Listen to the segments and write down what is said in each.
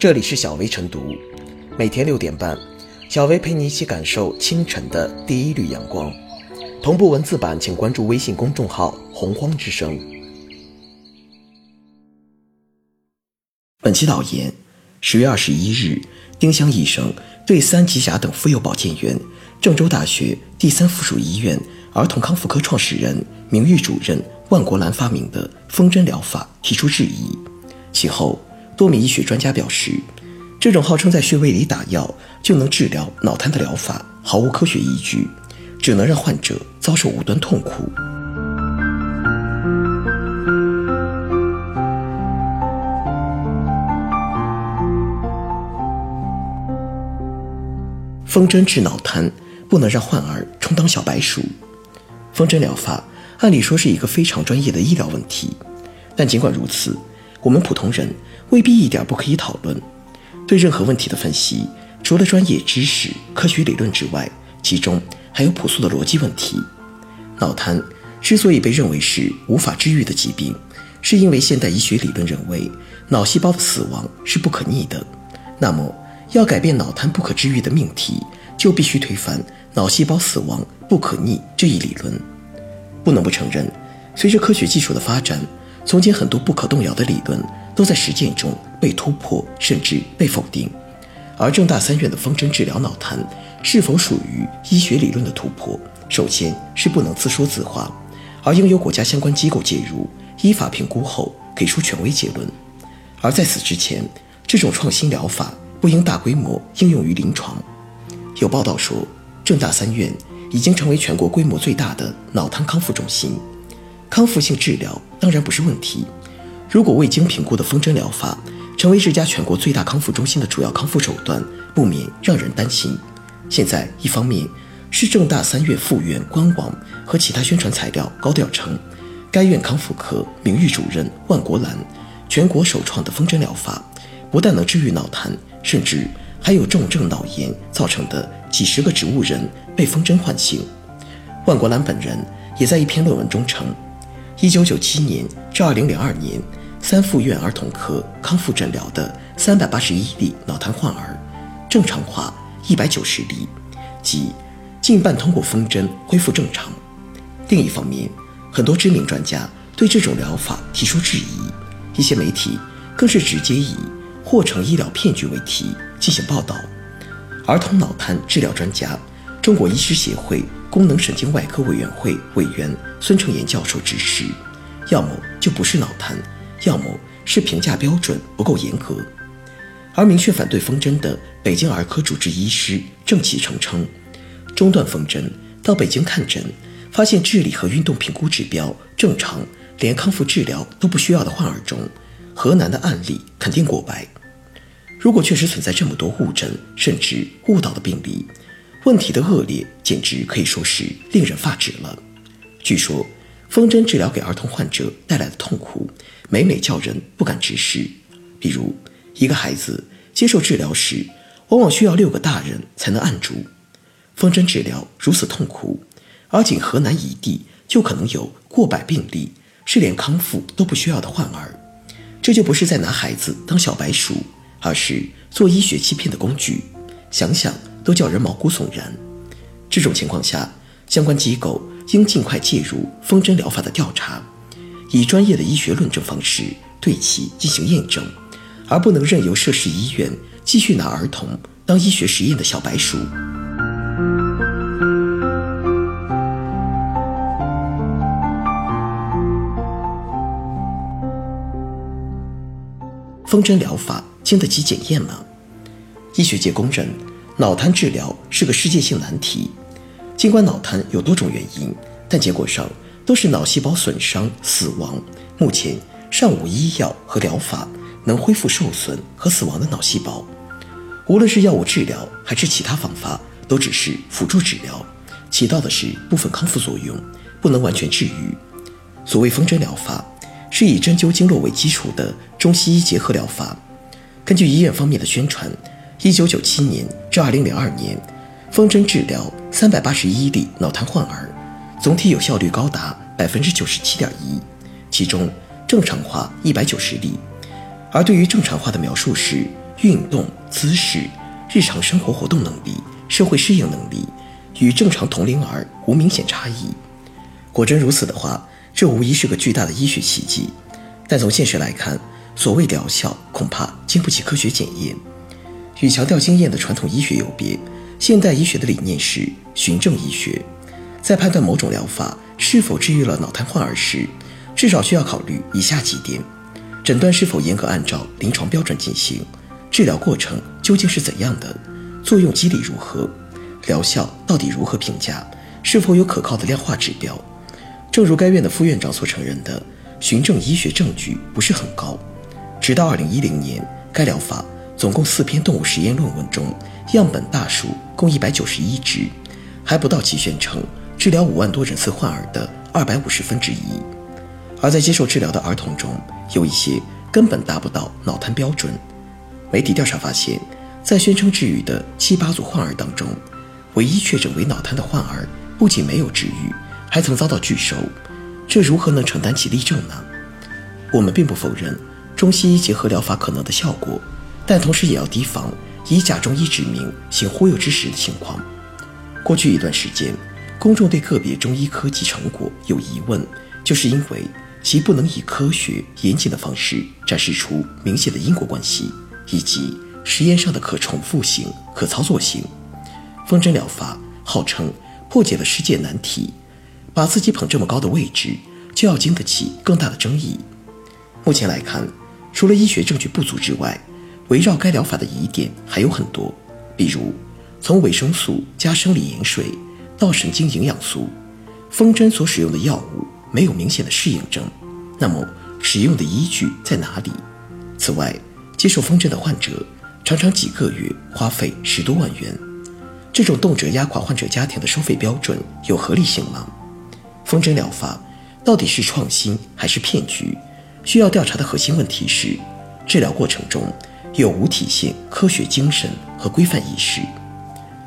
这里是小薇晨读，每天六点半，小薇陪你一起感受清晨的第一缕阳光。同步文字版，请关注微信公众号“洪荒之声”。本期导言：十月二十一日，丁香医生对三级甲等妇幼保健院、郑州大学第三附属医院儿童康复科创始人、名誉主任万国兰发明的风针疗法提出质疑。其后，多名医学专家表示，这种号称在穴位里打药就能治疗脑瘫的疗法毫无科学依据，只能让患者遭受无端痛苦。风针治脑瘫，不能让患儿充当小白鼠。风针疗法按理说是一个非常专业的医疗问题，但尽管如此，我们普通人。未必一点不可以讨论。对任何问题的分析，除了专业知识、科学理论之外，其中还有朴素的逻辑问题。脑瘫之所以被认为是无法治愈的疾病，是因为现代医学理论认为脑细胞的死亡是不可逆的。那么，要改变脑瘫不可治愈的命题，就必须推翻脑细胞死亡不可逆这一理论。不能不承认，随着科学技术的发展，从前很多不可动摇的理论。都在实践中被突破，甚至被否定。而正大三院的方针治疗脑瘫是否属于医学理论的突破，首先是不能自说自话，而应由国家相关机构介入，依法评估后给出权威结论。而在此之前，这种创新疗法不应大规模应用于临床。有报道说，正大三院已经成为全国规模最大的脑瘫康复中心，康复性治疗当然不是问题。如果未经评估的风筝疗法成为这家全国最大康复中心的主要康复手段，不免让人担心。现在，一方面市正大三院附院官网和其他宣传材料高调称，该院康复科名誉主任万国兰全国首创的风筝疗法，不但能治愈脑瘫，甚至还有重症脑炎造成的几十个植物人被风筝唤醒。万国兰本人也在一篇论文中称，一九九七年至二零零二年。三附院儿童科康复诊疗的三百八十一例脑瘫患儿，正常化一百九十例，即近半通过风针恢复正常。另一方面，很多知名专家对这种疗法提出质疑，一些媒体更是直接以“或成医疗骗局”为题进行报道。儿童脑瘫治疗专家、中国医师协会功能神经外科委员会委员孙成岩教授指示，要么就不是脑瘫。要么是评价标准不够严格，而明确反对风针的北京儿科主治医师郑启成称，中断风针到北京看诊，发现智力和运动评估指标正常，连康复治疗都不需要的患儿中，河南的案例肯定过百。如果确实存在这么多误诊甚至误导的病例，问题的恶劣简直可以说是令人发指了。据说。风筝治疗给儿童患者带来的痛苦，每每叫人不敢直视。比如，一个孩子接受治疗时，往往需要六个大人才能按住。风筝治疗如此痛苦，而仅河南一地就可能有过百病例是连康复都不需要的患儿。这就不是在拿孩子当小白鼠，而是做医学欺骗的工具。想想都叫人毛骨悚然。这种情况下，相关机构。应尽快介入风针疗法的调查，以专业的医学论证方式对其进行验证，而不能任由涉事医院继续拿儿童当医学实验的小白鼠。风针疗法经得起检验吗？医学界公认，脑瘫治疗是个世界性难题。尽管脑瘫有多种原因，但结果上都是脑细胞损伤死亡。目前尚无医药和疗法能恢复受损和死亡的脑细胞。无论是药物治疗还是其他方法，都只是辅助治疗，起到的是部分康复作用，不能完全治愈。所谓风针疗法，是以针灸经络为基础的中西医结合疗法。根据医院方面的宣传，一九九七年至二零零二年。风针治疗三百八十一例脑瘫患儿，总体有效率高达百分之九十七点一，其中正常化一百九十例。而对于正常化的描述是运动姿势、日常生活活动能力、社会适应能力与正常同龄儿无明显差异。果真如此的话，这无疑是个巨大的医学奇迹。但从现实来看，所谓疗效恐怕经不起科学检验。与强调经验的传统医学有别，现代医学的理念是循证医学。在判断某种疗法是否治愈了脑瘫患儿时，至少需要考虑以下几点：诊断是否严格按照临床标准进行，治疗过程究竟是怎样的，作用机理如何，疗效到底如何评价，是否有可靠的量化指标。正如该院的副院长所承认的，循证医学证据不是很高。直到2010年，该疗法总共四篇动物实验论文中，样本大数共191只，还不到其宣称治疗五万多人次患儿的二百五十分之一。而在接受治疗的儿童中，有一些根本达不到脑瘫标准。媒体调查发现，在宣称治愈的七八组患儿当中，唯一确诊为脑瘫的患儿不仅没有治愈。还曾遭到拒收，这如何能承担起例证呢？我们并不否认中西医结合疗法可能的效果，但同时也要提防以假中医指名行忽悠之实的情况。过去一段时间，公众对个别中医科技成果有疑问，就是因为其不能以科学严谨的方式展示出明显的因果关系，以及实验上的可重复性、可操作性。风筝疗法号称破解了世界难题。把自己捧这么高的位置，就要经得起更大的争议。目前来看，除了医学证据不足之外，围绕该疗法的疑点还有很多。比如，从维生素加生理盐水到神经营养素，风针所使用的药物没有明显的适应症。那么，使用的依据在哪里？此外，接受风针的患者常常几个月花费十多万元，这种动辄压垮患者家庭的收费标准有合理性吗？风筝疗法到底是创新还是骗局？需要调查的核心问题是：治疗过程中有无体现科学精神和规范意识？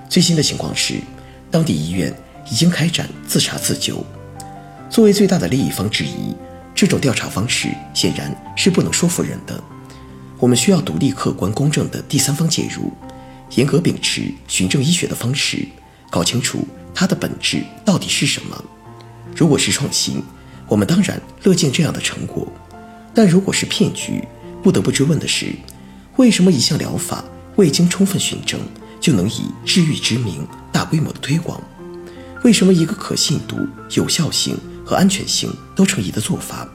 最新的情况是，当地医院已经开展自查自纠。作为最大的利益方之一，这种调查方式显然是不能说服人的。我们需要独立、客观、公正的第三方介入，严格秉持循证医学的方式，搞清楚它的本质到底是什么。如果是创新，我们当然乐见这样的成果；但如果是骗局，不得不追问的是：为什么一项疗法未经充分循证就能以治愈之名大规模的推广？为什么一个可信度、有效性和安全性都成疑的做法，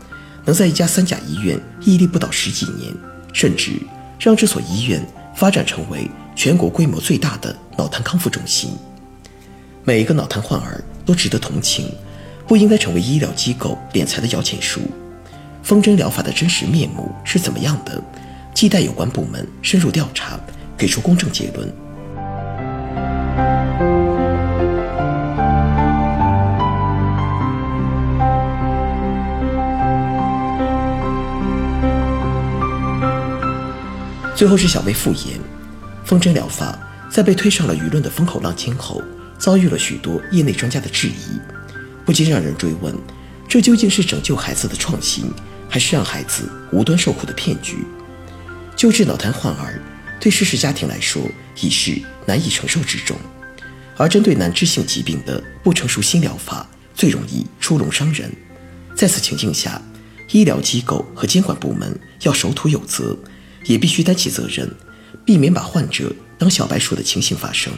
能在一家三甲医院屹立不倒十几年，甚至让这所医院发展成为全国规模最大的脑瘫康复中心？每一个脑瘫患儿都值得同情。不应该成为医疗机构敛财的摇钱树。风针疗法的真实面目是怎么样的？期待有关部门深入调查，给出公正结论。最后是小薇复言，风筝疗法在被推上了舆论的风口浪尖后，遭遇了许多业内专家的质疑。不禁让人追问：这究竟是拯救孩子的创新，还是让孩子无端受苦的骗局？救治脑瘫患儿，对事实家庭来说已是难以承受之重；而针对难治性疾病的不成熟新疗法，最容易出笼伤人。在此情境下，医疗机构和监管部门要守土有责，也必须担起责任，避免把患者当小白鼠的情形发生。